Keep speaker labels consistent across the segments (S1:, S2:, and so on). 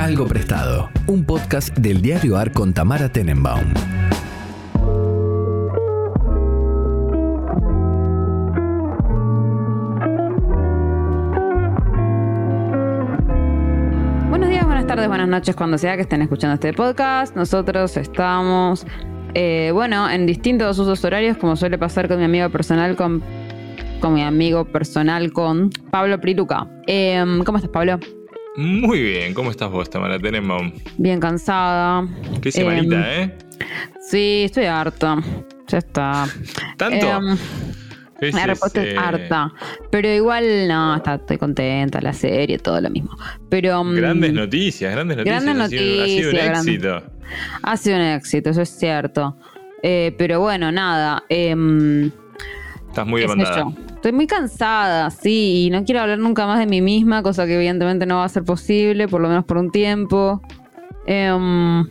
S1: Algo Prestado, un podcast del diario AR con Tamara Tenenbaum.
S2: Buenos días, buenas tardes, buenas noches, cuando sea que estén escuchando este podcast. Nosotros estamos, eh, bueno, en distintos usos horarios, como suele pasar con mi amigo personal, con, con mi amigo personal, con Pablo Priluca. Eh, ¿Cómo estás, Pablo?
S3: Muy bien, ¿cómo estás vos, Tamara Tenenbaum?
S2: Bien cansada.
S3: Qué semanita,
S2: Eh,
S3: ¿eh?
S2: Sí, estoy harta. Ya está.
S3: ¿Tanto?
S2: Em,
S3: ¿Qué
S2: La respuesta es
S3: eh,
S2: harta. Pero igual, no, está, estoy contenta, la serie, todo lo mismo. Pero. mm,
S3: Grandes noticias, grandes noticias.
S2: Grandes
S3: ha sido, ha sido un
S2: noticias,
S3: éxito.
S2: Ha sido un éxito, eso es cierto. Eh, pero bueno, nada. em,
S3: Estás muy demandada.
S2: Estoy muy cansada, sí, y no quiero hablar nunca más de mí misma, cosa que evidentemente no va a ser posible, por lo menos por un tiempo. Em,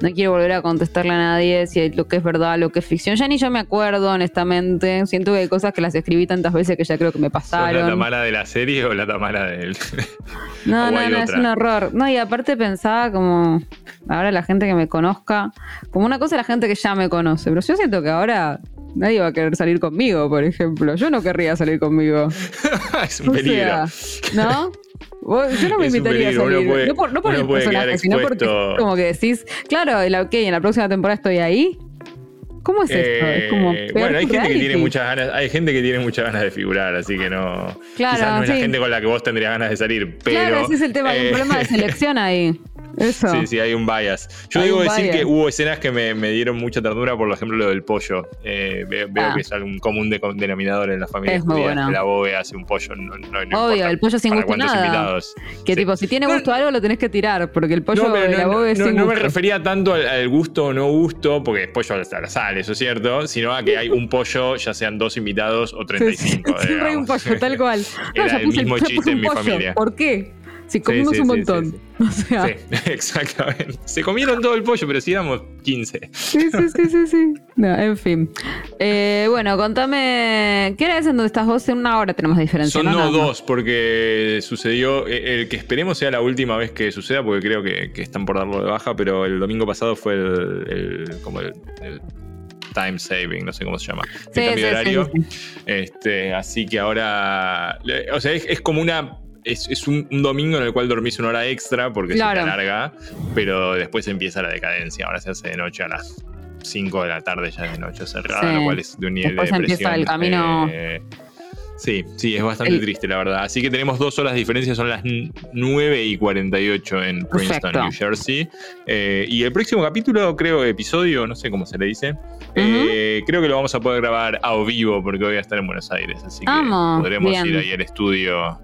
S2: no quiero volver a contestarle a nadie si lo que es verdad, lo que es ficción. Ya ni yo me acuerdo, honestamente. Siento que hay cosas que las escribí tantas veces que ya creo que me
S3: ¿Sos la
S2: pasaron.
S3: Tamara de la serie o la Tamara del.?
S2: No,
S3: ¿O
S2: no, no, es un horror. No, y aparte pensaba como, ahora la gente que me conozca, como una cosa la gente que ya me conoce, pero yo siento que ahora nadie va a querer salir conmigo, por ejemplo. Yo no querría salir conmigo.
S3: es un
S2: O
S3: peligro.
S2: sea, ¿no? Yo no me
S3: Es
S2: invitaría a
S3: peligro,
S2: salir.
S3: puede-
S2: no por, no por el personaje, sino porque como que decís, claro, ok, en la próxima temporada estoy ahí. ¿Cómo es esto? Es como
S3: Eh, bueno, hay gente que tiene muchas ganas, hay gente que tiene muchas ganas de figurar, así que no.
S2: Claro,
S3: quizás no es
S2: sí.
S3: la gente con la que vos tendrías ganas de salir, pero.
S2: Claro, ese es el tema, hay un
S3: eh,
S2: problema de selección ahí. Eso.
S3: Sí, sí, hay un bias. Yo
S2: Hay
S3: debo decir
S2: bias.
S3: que hubo escenas que me, me dieron mucha ternura, por ejemplo, lo del pollo. Eh, ve- veo
S2: Ah.
S3: que es algún común de- denominador en la familia
S2: Es muy bueno.
S3: la bobe hace un pollo. No, no- no
S2: Obvio, el pollo sin gusto nada.
S3: invitados.
S2: Que
S3: Sí.
S2: tipo, si tiene gusto algo lo tenés que tirar, porque el pollo de la bobe es
S3: no-
S2: sin
S3: no me
S2: gusto.
S3: refería tanto al, al gusto o no gusto, porque es pollo a la sal, eso es cierto, sino a que hay un pollo, ya sean dos invitados o
S2: Sí, sí,
S3: 35.
S2: Siempre hay un pollo, tal cual. No,
S3: Era
S2: yo
S3: el mismo chiste en mi familia.
S2: ¿Por qué? Si comimos
S3: sí,
S2: un montón.
S3: sí.
S2: O sea,
S3: exactamente. Se comieron todo el pollo, pero si éramos 15.
S2: sí, sí, sí, sí, sí. No, en fin. Eh, bueno, contame. ¿Qué hora es en donde estás vos? En una hora tenemos diferencia.
S3: Son
S2: no,
S3: dos, porque sucedió. eh, El que esperemos sea la última vez que suceda, porque creo que, que están por darlo de baja, pero el domingo pasado fue el. el- como el, el time saving, no sé cómo se llama. El cambio
S2: sí,
S3: de horario.
S2: sí.
S3: Este, así que ahora. O sea, es, es como una. Es, es un, un domingo en el cual dormís una hora extra porque
S2: Claro.
S3: se te alarga, pero después empieza la decadencia. Ahora se hace de noche a las 5 de la tarde, ya es de noche cerrada,
S2: Sí.
S3: lo cual es de un nivel
S2: Después
S3: de
S2: empieza
S3: depresión.
S2: el camino-
S3: eh, Sí, sí, es bastante
S2: El-
S3: triste, la verdad. Así que tenemos dos horas de diferencia, son las 9 y 48 en Princeton,
S2: Perfecto.
S3: New Jersey. Eh, y el próximo capítulo, creo, episodio, no sé cómo se le dice, eh, creo que lo vamos a poder grabar a vivo porque voy a estar en Buenos Aires. Así que podremos
S2: bien.
S3: ir ahí al estudio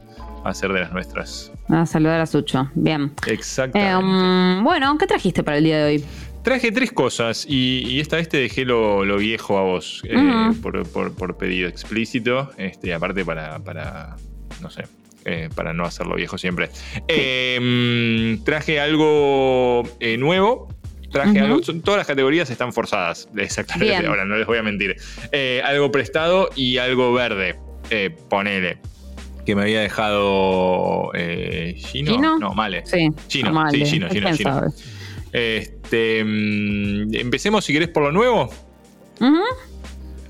S3: hacer de las nuestras.
S2: A saludar a Sucho. Bien. Eh,
S3: Exactamente.
S2: um, bueno, ¿qué trajiste para el día de hoy?
S3: Traje tres cosas y, y esta vez te dejé lo, lo viejo a vos eh, por, por- por pedido explícito. Este, aparte para, para no sé, eh, para no hacerlo viejo siempre. Eh, mm, traje algo eh, nuevo. Traje algo. son- todas las categorías están forzadas. Exactamente. Ahora no les voy a mentir. Eh, algo prestado y algo verde. Eh, ponele. Que me había dejado. Eh, Gino.
S2: ¿Gino?
S3: No, Male.
S2: Sí.
S3: Gino,
S2: Amable.
S3: sí, Gino, Gino,
S2: ¿Quién
S3: Gino.
S2: sabe?
S3: Este, mm, empecemos si querés por lo nuevo.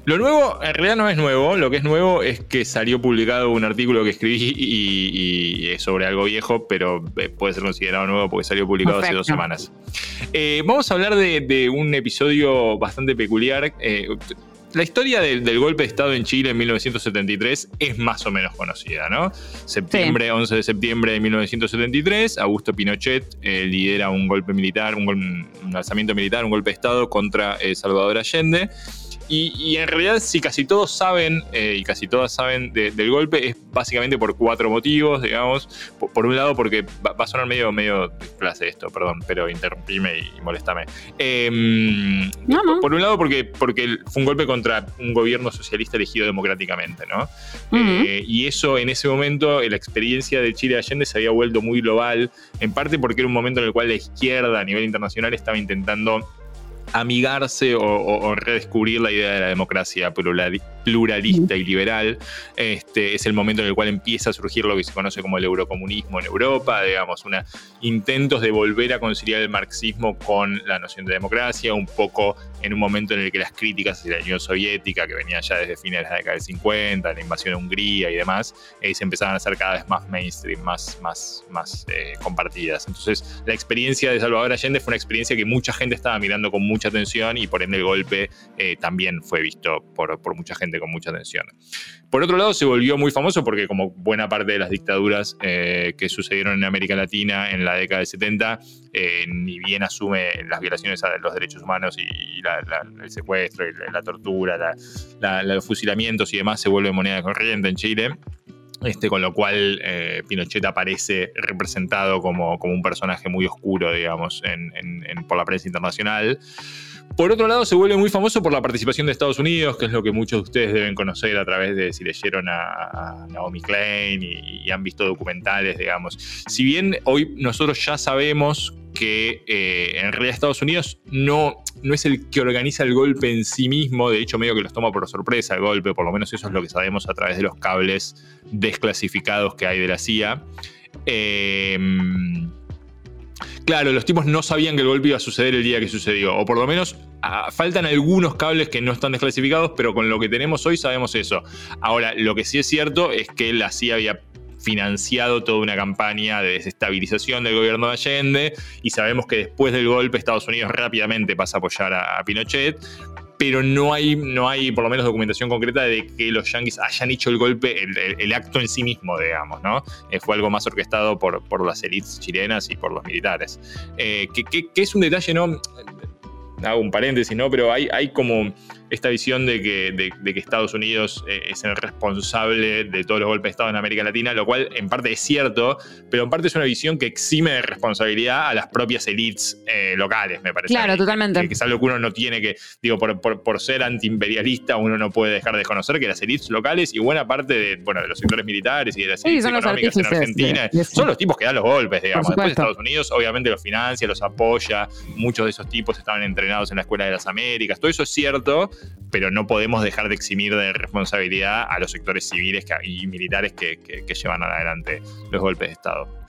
S3: Lo nuevo en realidad no es nuevo, lo que es nuevo es que salió publicado un artículo que escribí y, es sobre algo viejo, pero eh, puede ser considerado nuevo porque salió publicado hace dos semanas. Eh, vamos a hablar de, de un episodio bastante peculiar. Eh, la historia del, del golpe de Estado en Chile en 1973 es más o menos conocida, ¿no? Septiembre, 11 de septiembre de 1973, Augusto Pinochet eh, lidera un golpe militar, un, alzamiento militar, un golpe de Estado contra eh, Salvador Allende. Y, y en realidad, si casi todos saben, eh, y casi todas saben de- del golpe, es básicamente por cuatro motivos, digamos. Por, por un lado, porque va, va a sonar medio, medio clase esto, perdón, pero interrumpime y, y molestame. Em,
S2: No, no.
S3: Por un lado, porque, porque fue un golpe contra un gobierno socialista elegido democráticamente, ¿no? Eh, y eso en ese momento, eh, la experiencia de Chile de Allende se había vuelto muy global, en parte porque era un momento en el cual la izquierda a nivel internacional estaba intentando amigarse o, o- o redescubrir la idea de la democracia plurali- pluralista y liberal. Este, es el momento en el cual empieza a surgir lo que se conoce como el eurocomunismo en Europa, digamos, una, intentos de volver a conciliar el marxismo con la noción de democracia, un poco en un momento en el que las críticas hacia la Unión Soviética, que venía ya desde fines de la década del 50, la invasión a Hungría y demás, eh, se empezaban a hacer cada vez más mainstream, más, más, más eh, compartidas. Entonces, la experiencia de Salvador Allende fue una experiencia que mucha gente estaba mirando con mucha atención y por ende el golpe eh, también fue visto por, por mucha gente con mucha atención. Por otro lado, se volvió muy famoso porque como buena parte de las dictaduras eh, que sucedieron en América Latina en la década del 70, eh, ni bien asume las violaciones a los derechos humanos y, el secuestro, y la, tortura, los fusilamientos y demás, se vuelve moneda corriente en Chile. Este, con lo cual eh, Pinochet aparece representado como, como, un personaje muy oscuro, digamos, por la prensa internacional. Por otro lado, se vuelve muy famoso por la participación de Estados Unidos, que es lo que muchos de ustedes deben conocer a través de si leyeron a, Naomi Klein y, han visto documentales, digamos. Si bien hoy nosotros ya sabemos que eh, en realidad Estados Unidos no, no es el que organiza el golpe en sí mismo, de hecho medio que los toma por sorpresa el golpe, por lo menos eso es lo que sabemos a través de los cables desclasificados que hay de la CIA. Eh, Claro, los tipos no sabían que el golpe iba a suceder el día que sucedió, o por lo menos ah, faltan algunos cables que no están desclasificados, pero con lo que tenemos hoy sabemos eso. Ahora, lo que sí es cierto es que la CIA había financiado toda una campaña de desestabilización del gobierno de Allende y sabemos que después del golpe Estados Unidos rápidamente pasa a apoyar a Pinochet, pero no hay, no hay por lo menos documentación concreta de que los yankees hayan hecho el golpe, el, acto en sí mismo, digamos, ¿no? Eh, fue algo más orquestado por, por las élites chilenas y por los militares. Eh, que, es un detalle, ¿no? Hago un paréntesis, ¿no? Pero hay, hay como esta visión de que, de, que Estados Unidos eh, es el responsable de todos los golpes de Estado en América Latina, lo cual en parte es cierto, pero en parte es una visión que exime de responsabilidad a las propias elites eh, locales, me parece.
S2: Claro, totalmente.
S3: Que, es algo que uno no tiene que, digo, por, por, ser antiimperialista, uno no puede dejar de desconocer que las elites locales y buena parte de, bueno, de los sectores militares y de las elites económicas en Argentina son los tipos que dan los golpes, digamos. Después Estados Unidos obviamente los financia, los apoya, muchos de esos tipos estaban entrenados en la Escuela de las Américas, todo eso es cierto, pero no podemos dejar de eximir de responsabilidad a los sectores civiles y militares que, que llevan adelante los golpes de Estado.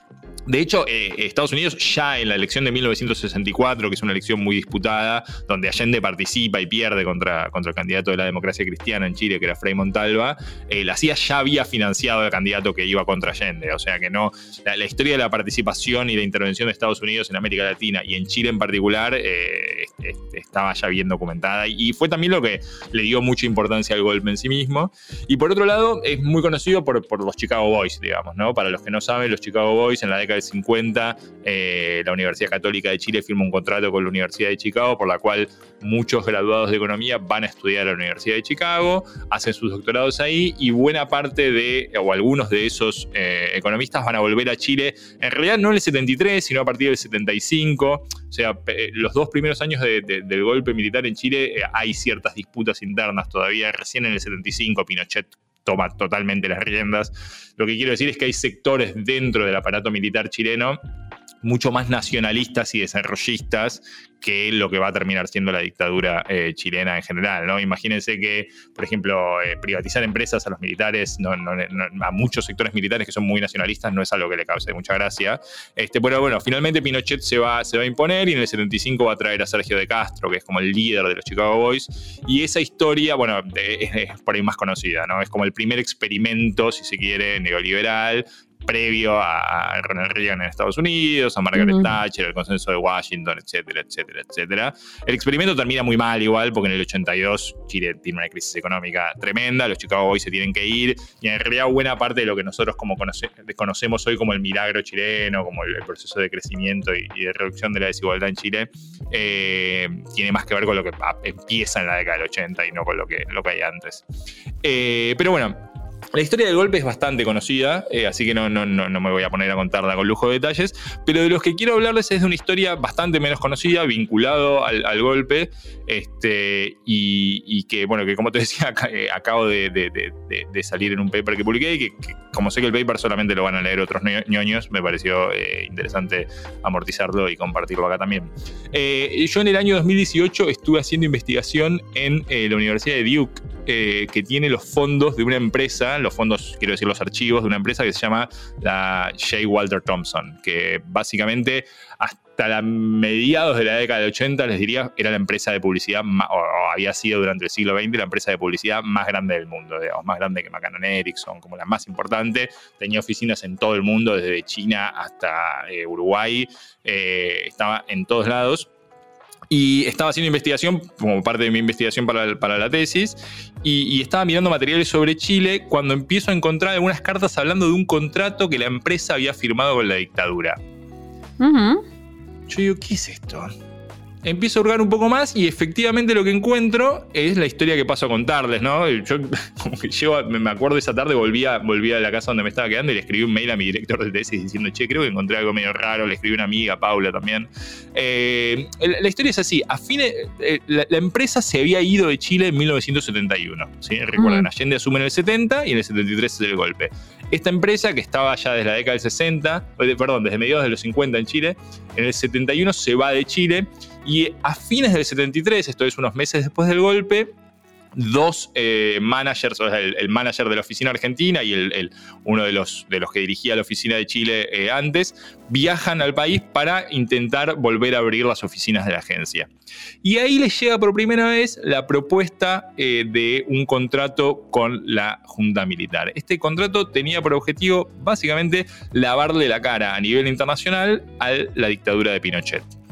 S3: De hecho, eh, Estados Unidos ya en la elección de 1964, que es una elección muy disputada, donde Allende participa y pierde contra, contra el candidato de la democracia cristiana en Chile, que era Frei Montalva, eh, la CIA ya había financiado al candidato que iba contra Allende. O sea que no, la, historia de la participación y la intervención de Estados Unidos en América Latina y en Chile en particular eh, estaba ya bien documentada y, fue también lo que le dio mucha importancia al golpe en sí mismo. Y por otro lado, es muy conocido por, por los Chicago Boys, digamos, ¿no? Para los que no saben, los Chicago Boys en la década del 50, eh, la Universidad Católica de Chile firma un contrato con la Universidad de Chicago, por la cual muchos graduados de economía van a estudiar a la Universidad de Chicago, hacen sus doctorados ahí y buena parte de, o algunos de esos eh, economistas van a volver a Chile, en realidad no en el 73, sino a partir del 75. O sea, los dos primeros años del golpe militar en Chile eh, hay ciertas disputas internas todavía. Recién en el 75 Pinochet toma totalmente las riendas. Lo que quiero decir es que hay sectores dentro del aparato militar chileno mucho más nacionalistas y desarrollistas que lo que va a terminar siendo la dictadura eh, chilena en general. ¿no? Imagínense que, por ejemplo, eh, privatizar empresas a los militares, a muchos sectores militares que son muy nacionalistas, no es algo que le cause mucha gracia. Este, pero bueno, finalmente Pinochet se va, se va a imponer y en el 75 va a traer a Sergio de Castro, que es como el líder de los Chicago Boys. Y esa historia, bueno, es, por ahí más conocida, ¿no? Es como el primer experimento, si se quiere, neoliberal, previo a Ronald Reagan en Estados Unidos, a Margaret Thatcher, el consenso de Washington, etcétera, etcétera, etcétera. El experimento termina muy mal igual, porque en el 82 Chile tiene una crisis económica tremenda, los Chicago Boys se tienen que ir, y en realidad buena parte de lo que nosotros como conocemos hoy como el milagro chileno, como el, proceso de crecimiento y, de reducción de la desigualdad en Chile, eh, tiene más que ver con lo que empieza en la década del 80 y no con lo que, lo que hay antes. Eh, pero bueno, la historia del golpe es bastante conocida, eh, así que no, no, no, me voy a poner a contarla con lujo de detalles, pero de los que quiero hablarles es de una historia bastante menos conocida, vinculado al, golpe, este, y, que, bueno, que como te decía, eh, acabo de, salir en un paper que publiqué y que, como sé que el paper solamente lo van a leer otros ñoños, me pareció eh, interesante amortizarlo y compartirlo acá también. yo en el año 2018 estuve haciendo investigación en la Universidad de Duke que tiene los fondos de una empresa, los fondos, quiero decir, los archivos de una empresa que se llama la J. Walter Thompson, que básicamente hasta la mediados de la década de 80, les diría, era la empresa de publicidad, o, había sido durante el siglo XX la empresa de publicidad más grande del mundo, digamos, más grande que McCann Erickson, como la más importante. Tenía oficinas en todo el mundo, desde China hasta eh, Uruguay, eh, estaba en todos lados. Y estaba haciendo investigación, como parte de mi investigación para, la tesis, y, estaba mirando materiales sobre Chile cuando empiezo a encontrar algunas cartas hablando de un contrato que la empresa había firmado con la dictadura. Yo digo, ¿qué es esto? Empiezo a hurgar un poco más y efectivamente lo que encuentro es la historia que paso a contarles, ¿no? Yo como que llego, me acuerdo esa tarde, volví a, a la casa donde me estaba quedando y le escribí un mail a mi director de tesis diciendo, che, creo que encontré algo medio raro, le escribí a una amiga, Paula también. Eh, la historia es así, a fines, eh, la, empresa se había ido de Chile en 1971, ¿sí? Recuerden, mm. Allende asume en el 70 y en el 73 es el golpe. Esta empresa, que estaba ya desde la década del 60, perdón, desde mediados de los 50 en Chile, en el 71 se va de Chile y a fines del 73, esto es unos meses después del golpe, dos eh, managers, el, manager de la oficina argentina y el, uno de los, de los que dirigía la oficina de Chile eh, antes, viajan al país para intentar volver a abrir las oficinas de la agencia. Y ahí les llega por primera vez la propuesta eh, de un contrato con la Junta Militar. Este contrato tenía por objetivo básicamente lavarle la cara a nivel internacional a la dictadura de Pinochet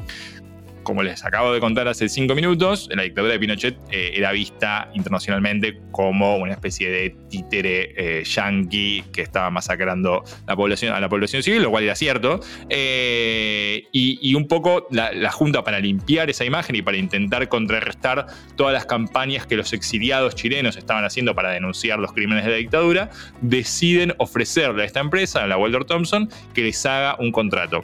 S3: como les acabo de contar hace cinco minutos, la dictadura de Pinochet eh, era vista internacionalmente como una especie de títere eh, yanqui que estaba masacrando a la población civil, lo cual era cierto. Eh, y, un poco la, la, Junta, para limpiar esa imagen y para intentar contrarrestar todas las campañas que los exiliados chilenos estaban haciendo para denunciar los crímenes de la dictadura, deciden ofrecerle a esta empresa, a la Walter Thompson, que les haga un contrato.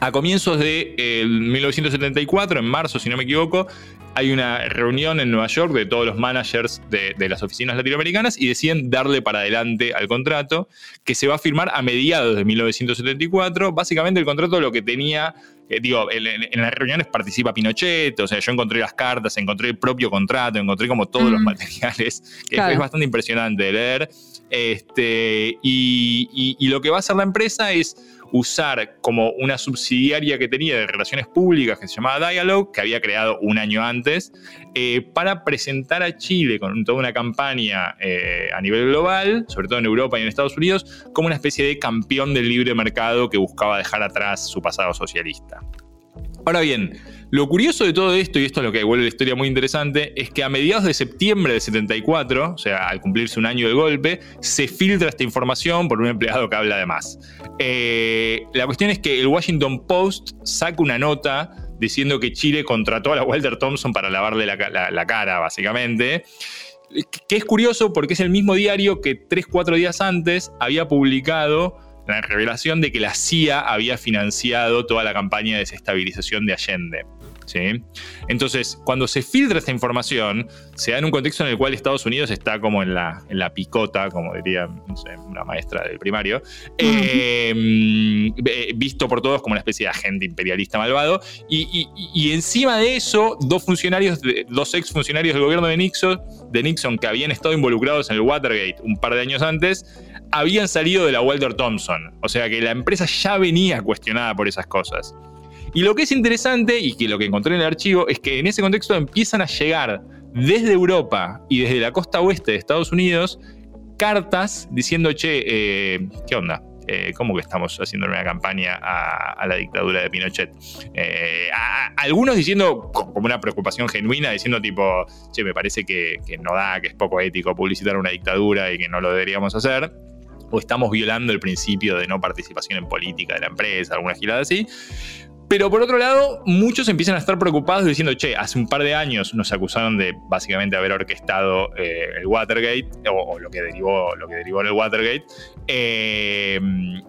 S3: A comienzos de 1974, en marzo, si no me equivoco, hay una reunión en Nueva York de todos los managers de, las oficinas latinoamericanas y deciden darle para adelante al contrato, que se va a firmar a mediados de 1974. Básicamente el contrato lo que tenía, eh, digo, en, las reuniones participa Pinochet, o sea, yo encontré las cartas, encontré el propio contrato, encontré como todos los materiales, que es bastante impresionante de leer. Este, y lo que va a hacer la empresa es usar como una subsidiaria que tenía de relaciones públicas que se llamaba Dialogue, que había creado un año antes, eh, para presentar a Chile con toda una campaña eh, a nivel global, sobre todo en Europa y en Estados Unidos, como una especie de campeón del libre mercado que buscaba dejar atrás su pasado socialista. Ahora bien, lo curioso de todo esto, y esto es lo que vuelve la historia muy interesante, es que a mediados de septiembre de 74, o sea, al cumplirse un año del golpe, se filtra esta información por un empleado que habla de más. Eh, la cuestión es que el Washington Post saca una nota diciendo que Chile contrató a Walter Thompson para lavarle la, cara, básicamente. Que es curioso porque es el mismo diario que tres, cuatro días antes había publicado la revelación de que la CIA había financiado toda la campaña de desestabilización de Allende. ¿Sí? Entonces, cuando se filtra esta información, se da en un contexto en el cual Estados Unidos está como en la, en la picota, como diría una maestra del primario, em, visto por todos como una especie de agente imperialista malvado, y, encima de eso, dos funcionarios, dos ex funcionarios del gobierno de Nixon, de Nixon que habían estado involucrados en el Watergate un par de años antes, habían salido de la Walter Thompson. O sea que la empresa ya venía cuestionada por esas cosas. Y lo que es interesante, y que lo que encontré en el archivo, es que en ese contexto empiezan a llegar desde Europa y desde la costa oeste de Estados Unidos cartas diciendo, che, eh, ¿qué onda? Eh, ¿Cómo que estamos haciendo una campaña a, la dictadura de Pinochet? Eh, algunos diciendo, como una preocupación genuina, diciendo tipo, che, me parece que, que no da, que es poco ético publicitar una dictadura y que no lo deberíamos hacer o estamos violando el principio de no participación en política de la empresa, alguna girada así. Pero por otro lado, muchos empiezan a estar preocupados diciendo, che, hace un par de años nos acusaron de básicamente haber orquestado eh, el Watergate, o, lo, que derivó, lo que derivó el Watergate, eh,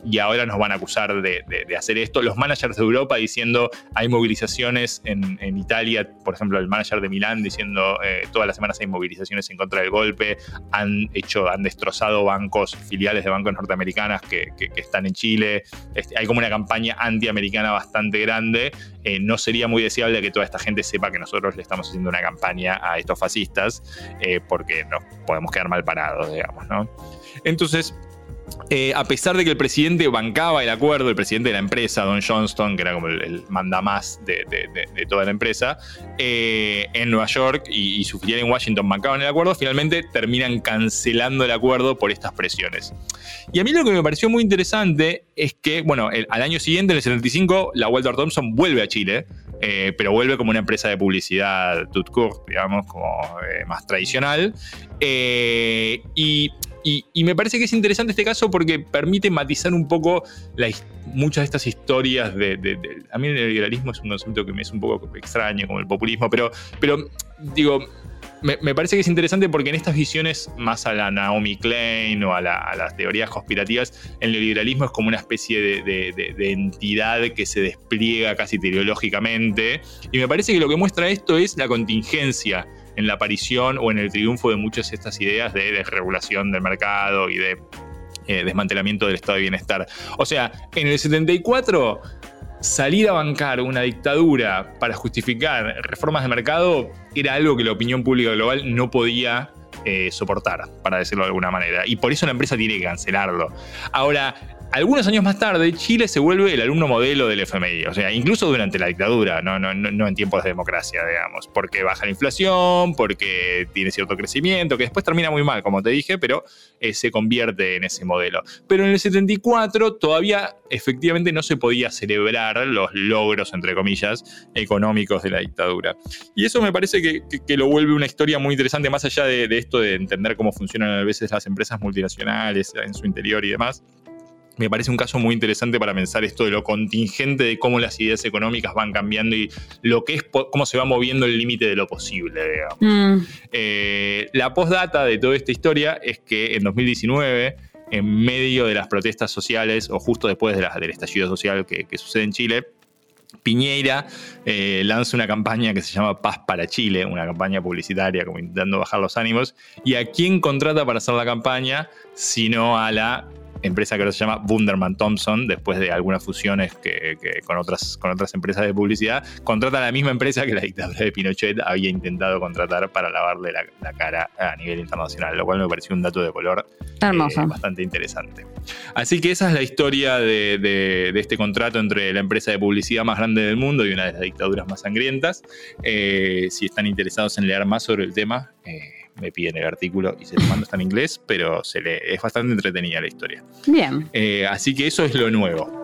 S3: y ahora nos van a acusar de, hacer esto. Los managers de Europa diciendo, hay movilizaciones en, Italia, por ejemplo, el manager de Milán diciendo, eh, todas las semanas hay movilizaciones en contra del golpe, han hecho, han destrozado bancos, filiales de bancos norteamericanas que, están en Chile, este, hay como una campaña antiamericana bastante grande grande, eh, no sería muy deseable que toda esta gente sepa que nosotros le estamos haciendo una campaña a estos fascistas, eh, porque nos podemos quedar mal parados, digamos, ¿no? Entonces, eh, a pesar de que el presidente bancaba el acuerdo, el presidente de la empresa, Don Johnston, que era como el, mandamás de, toda la empresa, eh, en Nueva York y, su filial en Washington bancaban el acuerdo, finalmente terminan cancelando el acuerdo por estas presiones. Y a mí lo que me pareció muy interesante es que, bueno, al año siguiente, en el 75, la Walter Thompson vuelve a Chile, eh, pero vuelve como una empresa de publicidad tout digamos, como más tradicional. y y, me parece que es interesante este caso porque permite matizar un poco muchas de estas historias de, A mí el liberalismo es un concepto que me es un poco extraño, como el populismo, pero, pero digo, me, parece que es interesante porque en estas visiones más a la Naomi Klein o a, las teorías conspirativas, el neoliberalismo es como una especie de, entidad que se despliega casi teleológicamente. Y me parece que lo que muestra esto es la contingencia en la aparición o en el triunfo de muchas de estas ideas de desregulación del mercado y de eh, desmantelamiento del estado de bienestar. O sea, en el 74 salir a bancar una dictadura para justificar reformas de mercado era algo que la opinión pública global no podía eh, soportar, para decirlo de alguna manera. Y por eso la empresa tiene que cancelarlo. Ahora, algunos años más tarde, Chile se vuelve el alumno modelo del FMI, o sea, incluso durante la dictadura, no, no, no en tiempos de democracia, digamos, porque baja la inflación, porque tiene cierto crecimiento, que después termina muy mal, como te dije, pero eh, se convierte en ese modelo. Pero en el 74 todavía efectivamente no se podía celebrar los logros, entre comillas, económicos de la dictadura. Y eso me parece que, lo vuelve una historia muy interesante, más allá de esto de entender cómo funcionan a veces las empresas multinacionales en su interior y demás me parece un caso muy interesante para pensar esto de lo contingente de cómo las ideas económicas van cambiando y lo que es cómo se va moviendo el límite de lo posible, digamos. Mm. Eh, la postdata de toda esta historia es que en 2019, en medio de las protestas sociales o justo después de del estallido social que, sucede en Chile, Piñeira eh, lanza una campaña que se llama Paz para Chile, una campaña publicitaria como intentando bajar los ánimos. ¿Y a quién contrata para hacer la campaña? Sino a la empresa que ahora se llama Wunderman Thompson, después de algunas fusiones que, con, otras, con otras empresas de publicidad, contrata a la misma empresa que la dictadura de Pinochet había intentado contratar para lavarle la, cara a nivel internacional, lo cual me pareció un dato de color eh, bastante interesante. Así que esa es la historia de, este contrato entre la empresa de publicidad más grande del mundo y una de las dictaduras más sangrientas. Eh, si están interesados en leer más sobre el tema, eh, me piden el artículo y se lo mando, está en inglés, pero se lee, es bastante entretenida la historia.
S2: Bien.
S3: Eh, así que eso es lo nuevo.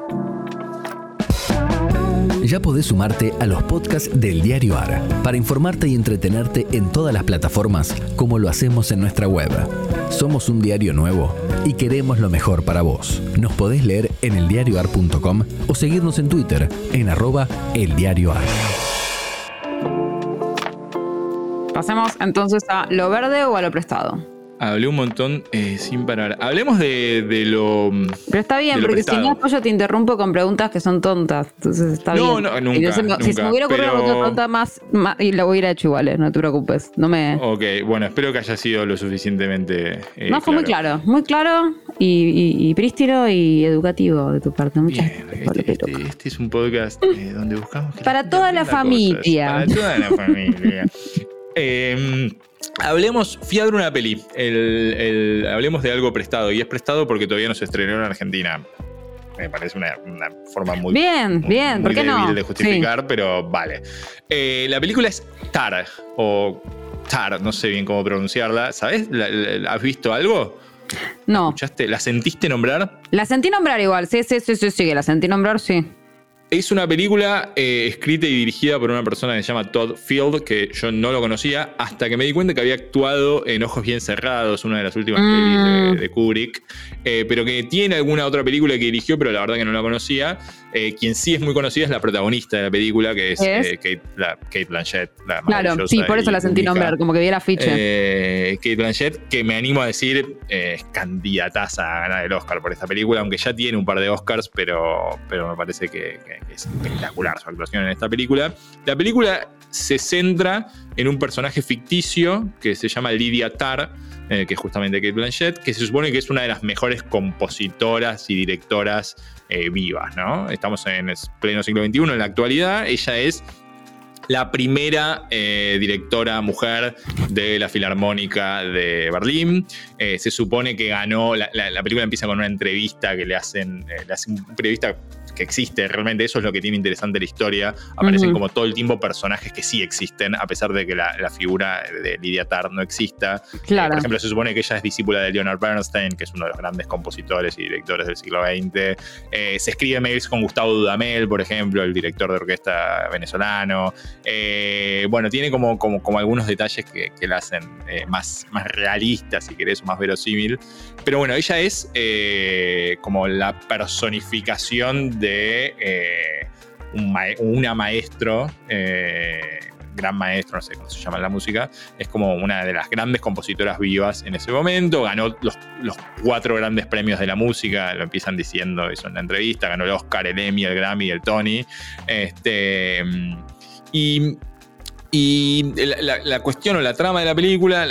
S1: Ya podés sumarte a los podcasts del Diario AR para informarte y entretenerte en todas las plataformas como lo hacemos en nuestra web. Somos un diario nuevo y queremos lo mejor para vos. Nos podés leer en eldiarioar.com o seguirnos en Twitter en arroba eldiarioar.
S2: Pasemos entonces a lo verde o a lo prestado.
S3: Hablé un montón eh, sin parar. Hablemos de, lo.
S2: Pero está bien, porque si no, yo te interrumpo con preguntas que son tontas. Entonces está bien.
S3: No, no, nunca.
S2: si se me hubiera ocurrido una pregunta más, y la hubiera hecho igual, eh, no te preocupes. No me.
S3: Ok, bueno, espero que haya sido lo suficientemente.
S2: Eh, no, fue muy claro. Muy claro y, prístilo y educativo de tu parte. Muchas
S3: este, este, este, es un podcast donde buscamos.
S2: para toda la familia.
S3: Para toda la familia. Eh, hablemos, fui a ver una peli. hablemos de algo prestado. Y es prestado porque todavía no se estrenó en Argentina. Me parece una, forma muy.
S2: Bien, bien, ¿por qué no?
S3: de justificar, pero vale. Eh, la película es Tar, o Tar, no sé bien cómo pronunciarla. ¿Sabes? ¿Has visto algo?
S2: No.
S3: ¿Escuchaste? ¿La sentiste nombrar?
S2: La sentí nombrar igual, sí, sí, sí, sí, sí, la sentí nombrar, sí.
S3: Es una película eh, escrita y dirigida por una persona que se llama Todd Field, que yo no lo conocía, hasta que me di cuenta que había actuado en Ojos Bien Cerrados, una de las últimas películas de, mm. Kubrick, eh, pero que tiene alguna otra película que dirigió, pero la verdad que no la conocía. Eh, quien sí es muy conocida es la protagonista de la película, que es, Kate, Blanchett. La
S2: claro, sí, por eso la sentí nombrar, como que vi la ficha.
S3: Kate Blanchett, que me animo a decir, es candidataza a ganar el Oscar por esta película, aunque ya tiene un par de Oscars, pero, pero me parece que es espectacular su actuación en esta película. La película se centra en un personaje ficticio que se llama Lydia Tarr, que es justamente Kate Blanchett, que se supone que es una de las mejores compositoras y directoras vivas, ¿no? Estamos en el pleno siglo XXI, en la actualidad, ella es la primera eh, directora mujer de la Filarmónica de Berlín. Eh, se supone que ganó, la, película empieza con una entrevista que le hacen, eh, le hace un periodista que existe, realmente eso es lo que tiene interesante la historia. Aparecen como todo el tiempo personajes que sí existen, a pesar de que la, figura de Lydia Tarr no exista.
S2: Claro.
S3: por ejemplo, se supone que ella es discípula de Leonard Bernstein, que es uno de los grandes compositores y directores del siglo XX. se escribe mails con Gustavo Dudamel, por ejemplo, el director de orquesta venezolano. Eh, bueno, tiene como, como, algunos detalles que, la hacen eh, más, más realista, si querés, o más verosímil. Pero bueno, ella es eh, como la personificación de un una maestro gran maestro, no sé cómo se llama la música, es como una de las grandes compositoras vivas en ese momento, ganó los, cuatro grandes premios de la música, lo empiezan diciendo eso en la entrevista, ganó el Oscar, el Emmy, el Grammy y el Tony. Este, y, la, cuestión o la trama de la película,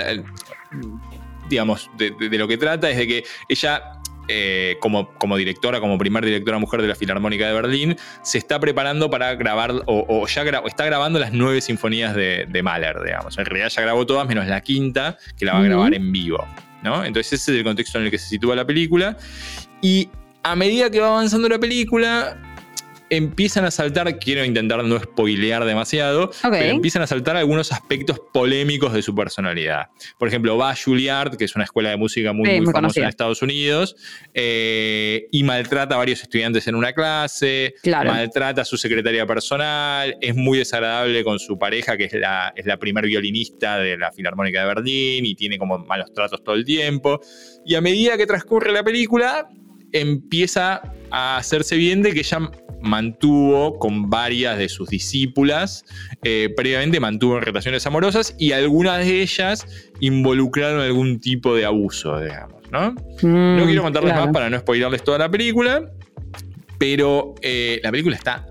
S3: digamos, de, lo que trata es de que ella eh, como, como, directora, como primer directora mujer de la Filarmónica de Berlín, se está preparando para grabar, o, ya está grabando las nueve sinfonías de, Mahler, digamos. En realidad ya grabó todas, menos la quinta, que la va a grabar en vivo. ¿no? Entonces ese es el contexto en el que se sitúa la película. Y a medida que va avanzando la película, empiezan a saltar, quiero intentar no spoilear demasiado, pero empiezan a saltar algunos aspectos polémicos de su personalidad. Por ejemplo, va a Juilliard, que es una escuela de música muy, famosa en Estados Unidos, eh, y maltrata a varios estudiantes en una clase, maltrata a su secretaria personal, es muy desagradable con su pareja, que es la, es la primer violinista de la Filarmónica de Berlín, y tiene como malos tratos todo el tiempo. Y a medida que transcurre la película, empieza a hacerse bien de que ella mantuvo con varias de sus discípulas, eh, previamente mantuvo relaciones amorosas y algunas de ellas involucraron algún tipo de abuso, digamos, ¿no? no mm, quiero contarles más para no spoilarles toda la película, pero eh, la película está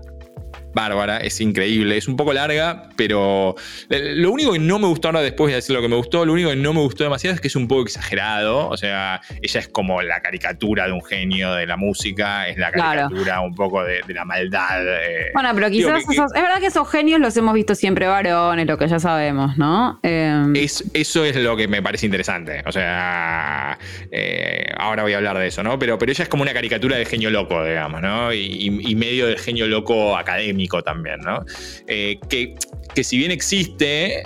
S3: bárbara, es increíble, es un poco larga, pero lo único que no me gustó ahora después de decir lo que me gustó, lo único que no me gustó demasiado es que es un poco exagerado, o sea, ella es como la caricatura de un genio de la música, es la caricatura un poco de, la maldad.
S2: Eh. Bueno, pero quizás es verdad que esos genios los hemos visto siempre varones, lo que ya sabemos, ¿no?
S3: Em, eso es lo que me parece interesante, o sea, eh, ahora voy a hablar de eso, ¿no? Pero, pero ella es como una caricatura de genio loco, digamos, ¿no? y medio del genio loco académico también, ¿no? Eh, que, que si bien existe,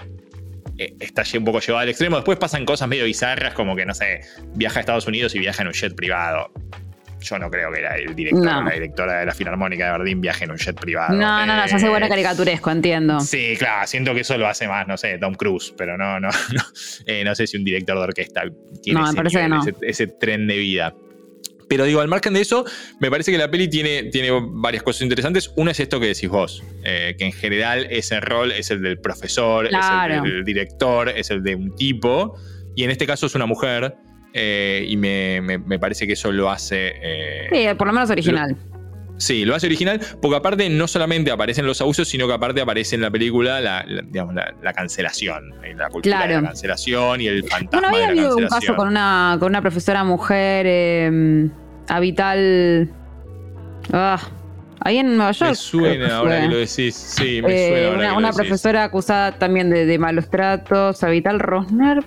S3: eh, está un poco llevado al extremo. Después pasan cosas medio bizarras, como que, no sé, viaja a Estados Unidos y viaja en un jet privado. Yo no creo que el director la directora de la Filarmónica de Berlín viaje en un jet privado.
S2: No, no, no, se hace buena eh, caricaturesco, entiendo.
S3: Sí, claro, siento que eso lo hace más, no sé, Tom Cruise, pero no, no, no, no sé si un director de orquesta tiene ese tren de vida. Pero digo, al margen de eso, me parece que la peli tiene, tiene varias cosas interesantes. Una es esto que decís vos, eh, que en general ese rol es el del profesor, es el del director, es el de un tipo, y en este caso es una mujer, eh, y me, parece que eso lo hace...
S2: Eh, sí, por lo menos original.
S3: Sí, lo hace original, porque aparte no solamente aparecen los abusos, sino que aparte aparece en la película la, digamos, la, cancelación, la cultura de la cancelación y el fantasma.
S2: Bueno, había habido un caso con una, con una profesora mujer, eh. Ah, ahí en Nueva York.
S3: Me suena ahora que lo decís, sí, me
S2: eh, suena. una, profesora acusada también de, de malos tratos, Habital Rosner,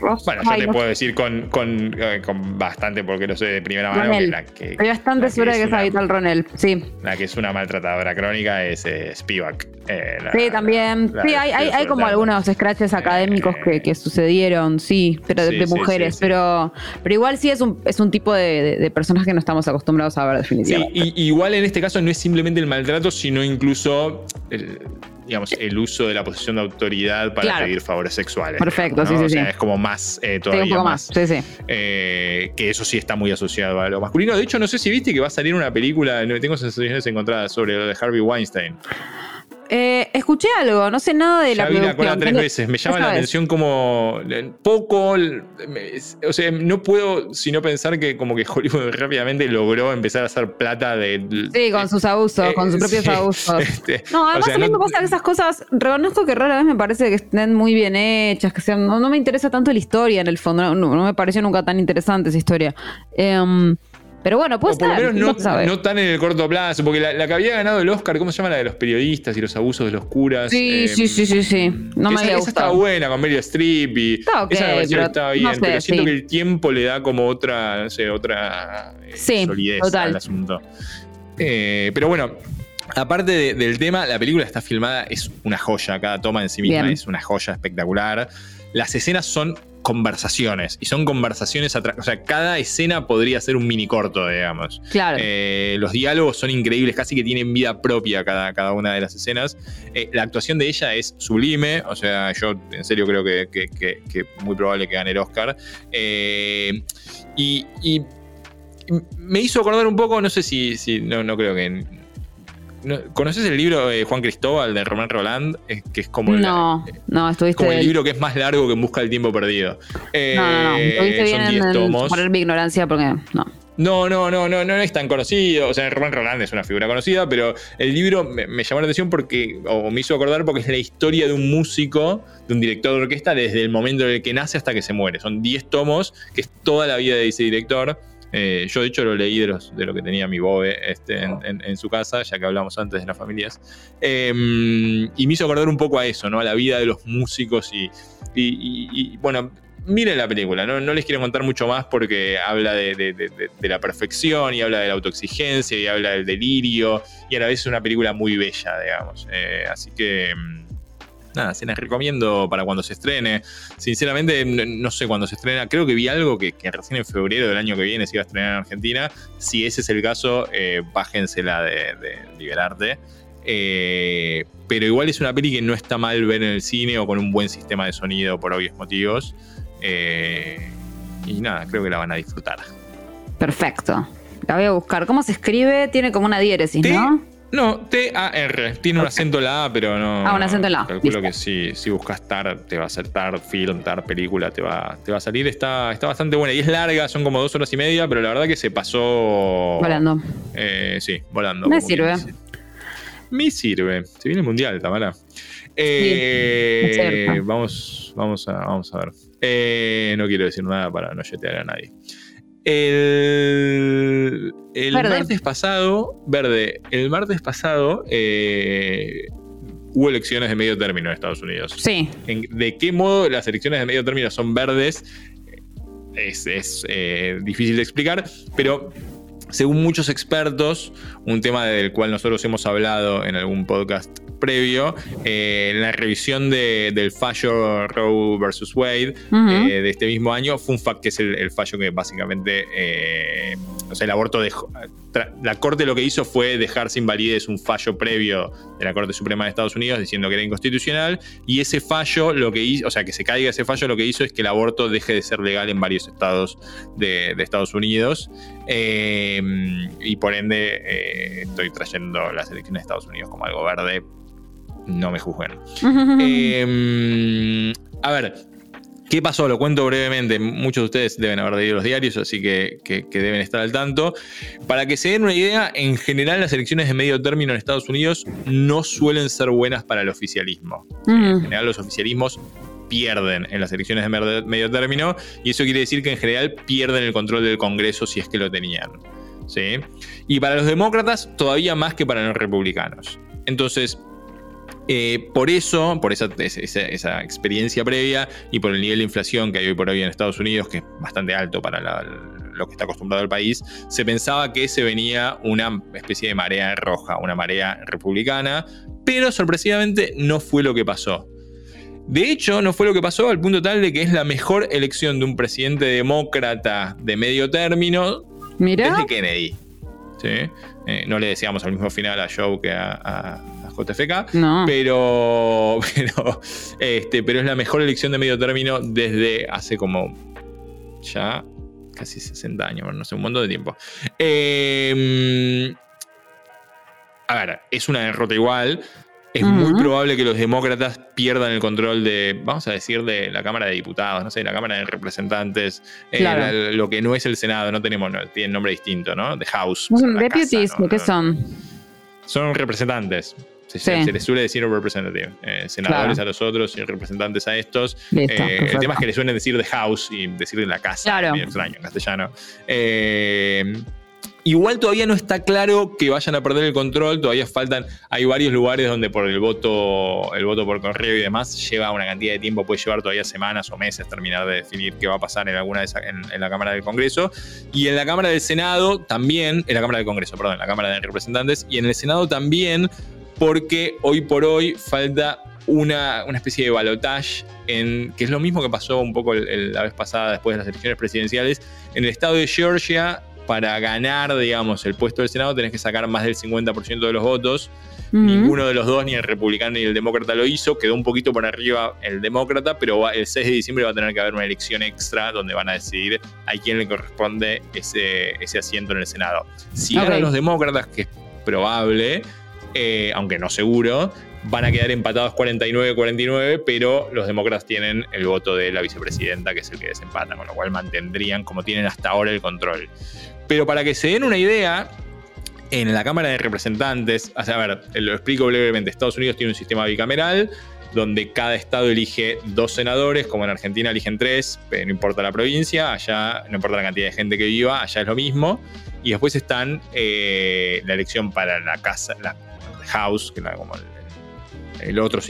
S3: bueno, yo te puedo decir con, eh, con, bastante, porque lo sé de primera mano.
S2: Que Estoy bastante segura de que es Habital Ronel, sí.
S3: La que es una maltratadora crónica es eh, Spivak.
S2: Eh, sí, también. sí, hay, hay, como algunos scratches académicos que, que, sucedieron, sí, pero de, mujeres. pero, pero igual sí es un, es un tipo de, de, personas que no estamos acostumbrados a ver definitivamente.
S3: Sí, igual en este caso no es simplemente el maltrato, sino incluso el, digamos, el uso de la posición de autoridad para pedir favores sexuales.
S2: Perfecto, sí, sí, o
S3: sea, Es como más eh, todavía un poco más.
S2: Sí, sí.
S3: Eh, que eso sí está muy asociado a lo masculino. De hecho, no sé si viste que va a salir una película, tengo sensaciones encontradas sobre lo de Harvey Weinstein.
S2: Eh, escuché algo, no sé nada de
S3: ya
S2: la
S3: vi la
S2: producción.
S3: cola tres veces. Me llama la atención como eh, poco. O sea, no puedo sino pensar que como que Hollywood rápidamente logró empezar a hacer plata de.
S2: Sí, con sus abusos,
S3: eh,
S2: con sus propios
S3: sí,
S2: abusos.
S3: este,
S2: No,
S3: o
S2: además
S3: sea,
S2: a mí
S3: no-
S2: me pasa que esas cosas, reconozco que rara vez me parece que estén muy bien hechas, que sean, no, no me interesa tanto la historia en el fondo, no, no- me pareció nunca tan interesante esa historia. Em, pero bueno, puede
S3: O por lo menos
S2: no
S3: no, tan en el corto plazo, porque la, la que había ganado el Oscar, ¿cómo se llama? La de los periodistas y los abusos de los curas.
S2: Sí,
S3: eh,
S2: sí, sí, sí, sí. No me había
S3: esa estaba buena con Meryl Streep y
S2: Está ok,
S3: esa que estaba
S2: no
S3: bien,
S2: sé,
S3: pero siento
S2: sí.
S3: que el tiempo le da como otra, no sé, otra eh,
S2: Sí,
S3: solidez
S2: total.
S3: al asunto. Eh, pero bueno, aparte de- del tema, la película está filmada, es una joya, cada toma en sí misma
S2: Bien.
S3: es una joya espectacular. Las escenas son conversaciones y son conversaciones, o sea, cada escena podría ser un mini corto, digamos.
S2: Claro.
S3: Eh, los diálogos son increíbles, casi que tienen vida propia cada, cada una de las escenas. Eh, la actuación de ella es sublime, o sea, yo en serio creo que, que- que- que muy probable que gane el Oscar. Eh, y, y me hizo acordar un poco, no sé si, si no, no creo que... no- ¿Conoces el libro de Juan Cristóbal de Román Roland? Eh, que es como, la-
S2: no, no, estuviste.
S3: como el libro que es más largo que Busca del Tiempo Perdido. Eh,
S2: no, no, no. Estuviste bien
S3: son 10
S2: en, poner mi ignorancia porque no.
S3: No, no, no, no, no es tan conocido. O sea, Román Roland es una figura conocida, pero el libro me, me llamó la atención porque, o me hizo acordar porque es la historia de un músico, de un director de orquesta, desde el momento en el que nace hasta que se muere. Son 10 tomos, que es toda la vida de ese director. Eh, yo, de hecho, lo leí de, los, de lo que tenía mi bobe este, en, en- en su casa, ya que hablamos antes de las familias. Eh, y me hizo acordar un poco a eso, ¿no? A la vida de los músicos y, y- y- y, bueno, miren la película, ¿no? no les quiero contar mucho más porque habla de, de- de- de- de la perfección y habla de la autoexigencia y habla del delirio y a la vez es una película muy bella, digamos. Eh, así que... Nada, se las recomiendo para cuando se estrene. Sinceramente, no, no sé cuándo se estrena. Creo que vi algo que, que recién en febrero del año que viene se iba a estrenar en Argentina. Si ese es el caso, eh, bájensela de, de Liberarte. Eh, pero igual es una peli que no está mal ver en el cine o con un buen sistema de sonido por obvios motivos. Eh, y nada, creo que la van a disfrutar.
S2: Perfecto. La voy a buscar. ¿Cómo se escribe? Tiene como una diéresis, ¿no?
S3: No, T-A-R. Tiene un acento en la A, pero no.
S2: Ah, un acento en la A.
S3: Calculo
S2: Listo.
S3: que si, si buscas TAR, te va a ser TAR, film, TAR, película, te va, te va a salir. Está, está bastante buena. Y es larga, son como dos horas y media, pero la verdad que se pasó.
S2: Volando.
S3: Eh, sí, volando.
S2: Me sirve.
S3: Me sirve. Se viene el mundial, Tamara. Eh,
S2: cierto.
S3: vamos, vamos, a, vamos a ver. Eh, no quiero decir nada para no yetear a nadie. El, martes pasado, verde, el martes pasado eh, hubo elecciones de medio término en Estados Unidos.
S2: Sí.
S3: En- ¿De qué modo las elecciones de medio término son verdes? Es, es, eh, difícil de explicar, pero según muchos expertos, un tema del cual nosotros hemos hablado en algún podcast previo, eh, la revisión de- del fallo Roe versus Wade eh, de este mismo año fue un fact que es el, el fallo que básicamente, eh, o sea, el aborto dejó, la Corte lo que hizo fue dejar sin validez un fallo previo de la Corte Suprema de Estados Unidos diciendo que era inconstitucional y ese fallo lo que hizo, o sea, que se caiga ese fallo lo que hizo es que el aborto deje de ser legal en varios estados de, de Estados Unidos y por ende estoy trayendo las elecciones de Estados Unidos como algo verde. No me juzguen. Eh, a ver, ¿qué pasó? Lo cuento brevemente. Muchos de ustedes deben haber leído los diarios, así que, que- que deben estar al tanto. Para que se den una idea, en general las elecciones de medio término en Estados Unidos no suelen ser buenas para el oficialismo. En
S2: Ujú.
S3: general los oficialismos pierden en las elecciones de medio término y eso quiere decir que en general pierden el control del Congreso si es que lo tenían. ¿sí? Y para los demócratas todavía más que para los republicanos. Entonces, eh, por eso, por esa, esa- esa experiencia previa y por el nivel de inflación que hay hoy por hoy en Estados Unidos, que es bastante alto para la- lo que está acostumbrado el país, se pensaba que se venía una especie de marea roja, una marea republicana, pero sorpresivamente no fue lo que pasó. De hecho, no fue lo que pasó al punto tal de que es la mejor elección de un presidente demócrata de medio término desde Kennedy. ¿sí? Eh, no le deseamos al mismo final a Joe que a JFK,
S2: No.
S3: pero, pero, este, pero es la mejor elección de medio término desde hace como ya casi 60 años, bueno, no sé, un montón de tiempo. Eh, a ver, es una derrota igual. es muy probable que los demócratas pierdan el control de, vamos a decir, de la Cámara de Diputados, no sé, la Cámara de Representantes, eh, lo que no es el Senado, no tenemos, no, tiene nombre distinto, ¿no? The House.
S2: deputies, ¿qué son?
S3: Son representantes. Se, les suele decir representative. Eh, senadores a los otros y representantes a estos. Eh, el tema es que les suelen decir the house y decir la casa. Claro. extraño en castellano. Eh, Igual todavía no está claro que vayan a perder el control, todavía faltan, hay varios lugares donde por el voto, el voto por correo y demás lleva una cantidad de tiempo, puede llevar todavía semanas o meses terminar de definir qué va a pasar en alguna de en, la Cámara del Congreso. Y en la Cámara del Senado también, en la Cámara del Congreso, perdón, en la Cámara de Representantes, y en el Senado también, porque hoy por hoy falta una, especie de balotage, en, que es lo mismo que pasó un poco la vez pasada después de las elecciones presidenciales. En el estado de Georgia para ganar, digamos, el puesto del Senado tenés que sacar más del 50% de los votos. Ninguno de los dos, ni el republicano ni el demócrata lo hizo. Quedó un poquito por arriba el demócrata, pero el 6 de diciembre va a tener que haber una elección extra donde van a decidir a quién le corresponde ese, ese asiento en el Senado. Si ganan los demócratas, que es probable, eh, aunque no seguro, van a quedar empatados 49-49, pero los demócratas tienen el voto de la vicepresidenta, que es el que desempata, con lo cual mantendrían como tienen hasta ahora el control. Pero para que se den una idea, en la Cámara de Representantes, a ver, lo explico brevemente, Estados Unidos tiene un sistema bicameral donde cada estado elige dos senadores, como en Argentina eligen tres, pero no importa la provincia, allá no importa la cantidad de gente que viva, allá es lo mismo. Y después están eh, la elección para la casa, la House, que es como el el otro,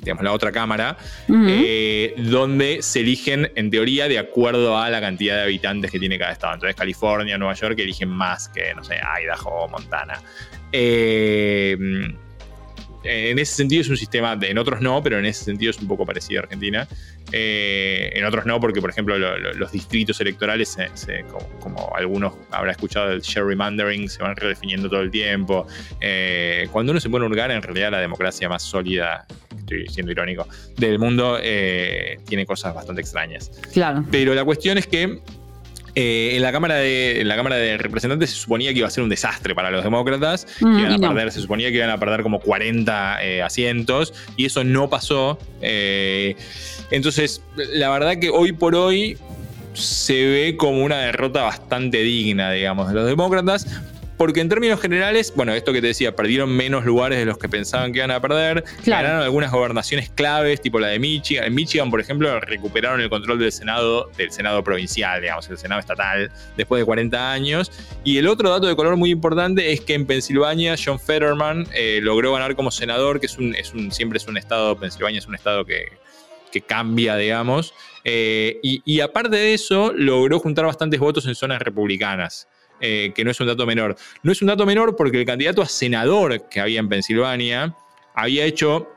S3: digamos, la otra cámara, eh, donde se eligen, en teoría, de acuerdo a la cantidad de habitantes que tiene cada estado. Entonces, California, Nueva York eligen más que, no sé, Idaho, Montana. Eh, en ese sentido es un sistema, en otros no, pero en ese sentido es un poco parecido a Argentina. Eh, en otros no, porque por ejemplo los distritos electorales, como, algunos habrá escuchado el gerrymandering, se van redefiniendo todo el tiempo. Eh, cuando uno se pone a hurgar, en realidad la democracia más sólida, estoy siendo irónico, del mundo eh, tiene cosas bastante extrañas.
S2: Claro.
S3: Pero la cuestión es que en, la Cámara de, la Cámara de Representantes se suponía que iba a ser un desastre para los demócratas, que mm, iban a perder, se suponía que iban a perder como 40 asientos, y eso no pasó. Entonces, la verdad que hoy por hoy se ve como una derrota bastante digna, digamos, de los demócratas. Porque en términos generales, bueno, esto que te decía, perdieron menos lugares de los que pensaban que iban a perder. Ganaron algunas gobernaciones claves, tipo la de Michigan. En Michigan, por ejemplo, recuperaron el control del Senado, del Senado provincial, digamos, el Senado estatal, después de 40 años. Y el otro dato de color muy importante es que en Pensilvania, John Fetterman eh, logró ganar como senador, que es un, es un, siempre es un estado, Pensilvania es un estado que, que cambia, digamos. Eh, y, aparte de eso, logró juntar bastantes votos en zonas republicanas. Eh, que no es un dato menor. No es un dato menor porque el candidato a senador que había en Pensilvania había hecho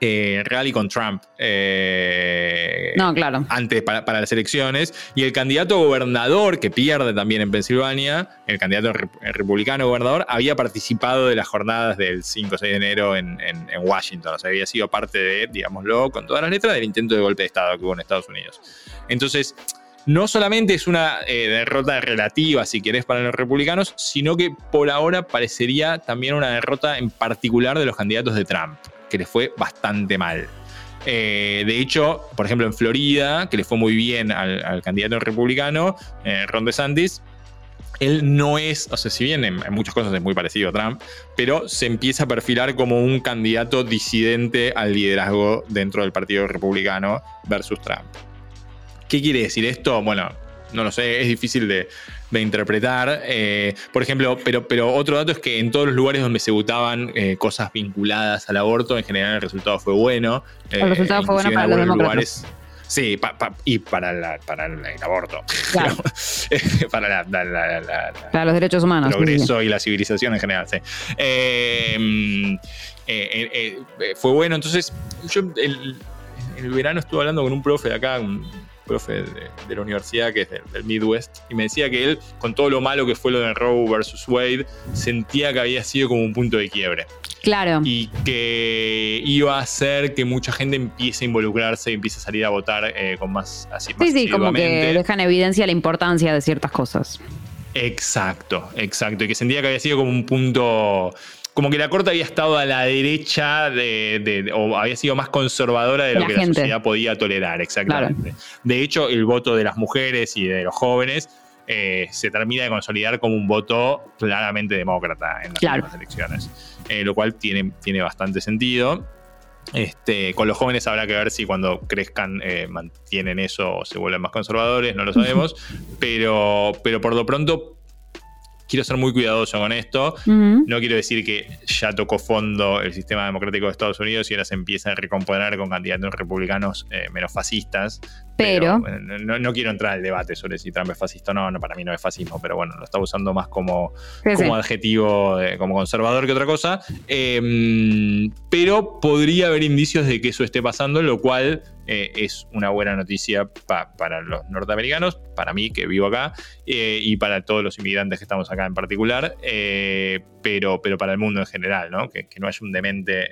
S3: eh, rally con Trump.
S2: Eh, no, claro.
S3: Antes, para, las elecciones. Y el candidato gobernador, que pierde también en Pensilvania, el candidato republicano gobernador, había participado de las jornadas del 5 o 6 de enero en, Washington. O sea, había sido parte de, digámoslo, con todas las letras, del intento de golpe de Estado que hubo en Estados Unidos. Entonces no solamente es una eh, derrota relativa, si querés, para los republicanos, sino que por ahora parecería también una derrota en particular de los candidatos de Trump que le fue bastante mal. Eh, de hecho, por ejemplo, en Florida, que le fue muy bien al, candidato republicano, eh, Ron DeSantis, él no es, o sea, si bien en, muchas cosas es muy parecido a Trump, pero se empieza a perfilar como un candidato disidente al liderazgo dentro del Partido Republicano versus Trump. ¿Qué quiere decir esto? Bueno, no lo sé, es difícil de, de interpretar. Eh, por ejemplo, pero, pero otro dato es que en todos los lugares donde se votaban eh, cosas vinculadas al aborto, en general el resultado fue bueno.
S2: el resultado fue bueno para los demócratas.
S3: Sí, y para, para el aborto. Claro. para,
S2: para los derechos humanos.
S3: El progreso y la civilización en general, sí. Eh, fue bueno. Entonces, yo el, el, verano estuve hablando con un profe de acá, un profe de, la universidad, que es del, Midwest, y me decía que él, con todo lo malo que fue lo de Roe versus Wade, sentía que había sido como un punto de quiebre.
S2: Claro.
S3: Y que iba a hacer que mucha gente empiece a involucrarse y empiece a salir a votar eh, con más así.
S2: Sí, sí, como que dejan evidencia la importancia de ciertas cosas.
S3: Exacto, exacto. Y que sentía que había sido como un punto como que la corte había estado a la derecha de, o había sido más conservadora de lo que la sociedad podía tolerar, exactamente. De hecho, el voto de las mujeres y de los jóvenes eh, se termina de consolidar como un voto claramente demócrata en las elecciones, eh, lo cual tiene, tiene bastante sentido. Este, con los jóvenes habrá que ver si cuando crezcan eh, mantienen eso o se vuelven más conservadores, no lo sabemos. pero, pero por lo pronto quiero ser muy cuidadoso con esto. No quiero decir que ya tocó fondo el sistema democrático de Estados Unidos y ahora se empieza a recomponer con candidatos republicanos menos fascistas.
S2: Pero.
S3: no, quiero entrar al debate sobre si Trump es fascista o no, no, para mí no es fascismo, pero bueno, lo está usando más como, como adjetivo, como conservador que otra cosa. Em, pero podría haber indicios de que eso esté pasando, lo cual eh, es una buena noticia para los norteamericanos, para mí que vivo acá, eh, y para todos los inmigrantes que estamos acá en particular, eh, pero, pero para el mundo en general, ¿no? Que, que no haya un demente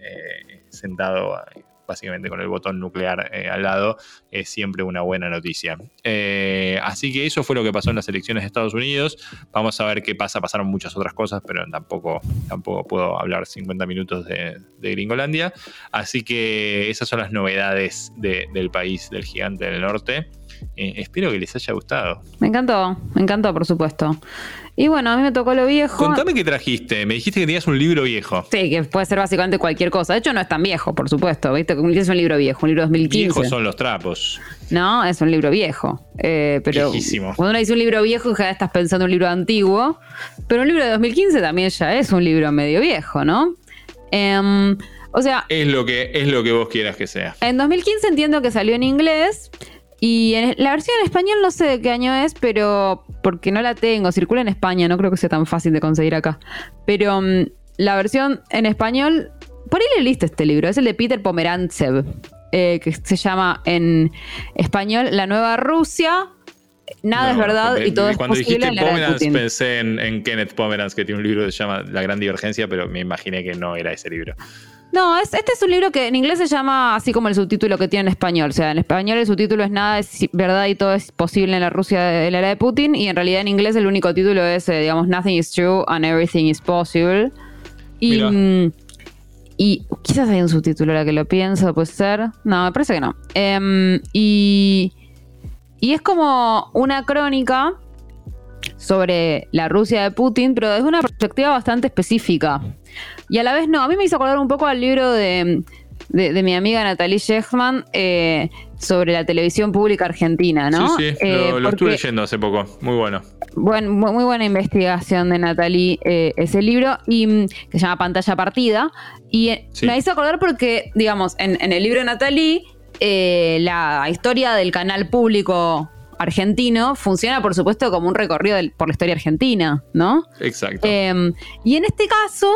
S3: sentado básicamente con el botón nuclear eh, al lado, es siempre una buena noticia. Eh, así que eso fue lo que pasó en las elecciones de Estados Unidos. Vamos a ver qué pasa. Pasaron muchas otras cosas, pero tampoco, tampoco puedo hablar 50 minutos de, Gringolandia. Así que esas son las novedades del país del gigante del norte. Eh, espero que les haya gustado.
S2: Me encantó, me encantó, por supuesto. Y bueno, a mí me tocó lo viejo.
S3: Contame qué trajiste. Me dijiste que tenías un libro viejo.
S2: Sí, que puede ser básicamente cualquier cosa. De hecho, no es tan viejo, por supuesto. ¿Viste? Es un libro viejo, un libro 2015.
S3: Viejos son los trapos.
S2: No, es un libro viejo. Eh, pero
S3: Viejísimo.
S2: cuando uno dice un libro viejo, ya estás pensando en un libro antiguo. Pero un libro de 2015 también ya es un libro medio viejo, ¿no? Em, o sea.
S3: Es lo, que, es lo que vos quieras que sea.
S2: En 2015 entiendo que salió en inglés. Y en, la versión en español no sé de qué año es, pero porque no la tengo, circula en España, no creo que sea tan fácil de conseguir acá. Pero mm, la versión en español, por ahí le leíste este libro, es el de Peter Pomerantsev, eh, que se llama en español La Nueva Rusia. Nada es verdad y todo es posible.
S3: Cuando dijiste Pomerantz pensé en, en, Kenneth Pomerantz, que tiene un libro que se llama La Gran Divergencia, pero me imaginé que no era ese libro.
S2: No, este es un libro que en inglés se llama así como el subtítulo que tiene en español. O sea, en español el subtítulo es nada, es verdad y todo es posible en la Rusia de la era de Putin. Y en realidad en inglés el único título es, eh, digamos, Nothing is true and everything is possible. Y, y quizás hay un subtítulo ahora que lo pienso, puede ser. No, me parece que no. Em, y, y es como una crónica sobre la Rusia de Putin, pero desde una perspectiva bastante específica. Y a la vez no, a mí me hizo acordar un poco al libro de, mi amiga Natalie Shechman eh, sobre la televisión pública argentina, ¿no?
S3: Sí, sí, lo, eh, estuve leyendo hace poco, muy bueno.
S2: muy, buena investigación de Natalie eh, ese libro, y, mm, que se llama Pantalla Partida. Y me hizo acordar porque, digamos, en, el libro de Natalie, la historia del canal público argentino funciona, por supuesto, como un recorrido por la historia argentina, ¿no?
S3: Exacto.
S2: Em, y en este caso,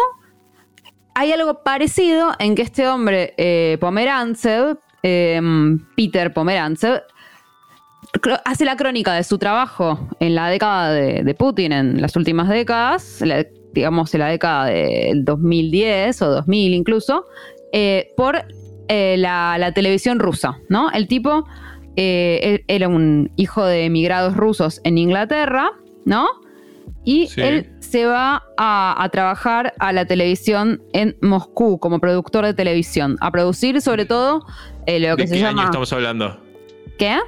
S2: hay algo parecido en que este hombre, eh, Pomerantsev, em, Peter Pomerantsev, hace la crónica de su trabajo en la década de, Putin, en las últimas décadas, digamos en la década del 2010 o 2000 incluso, eh, por eh, la, televisión rusa, ¿no? El tipo era un hijo de emigrados rusos en Inglaterra, ¿no? Y él se va a, trabajar a la televisión en Moscú como productor de televisión, a producir sobre todo eh, lo que se llama...
S3: ¿De qué año estamos hablando?
S2: ¿Qué?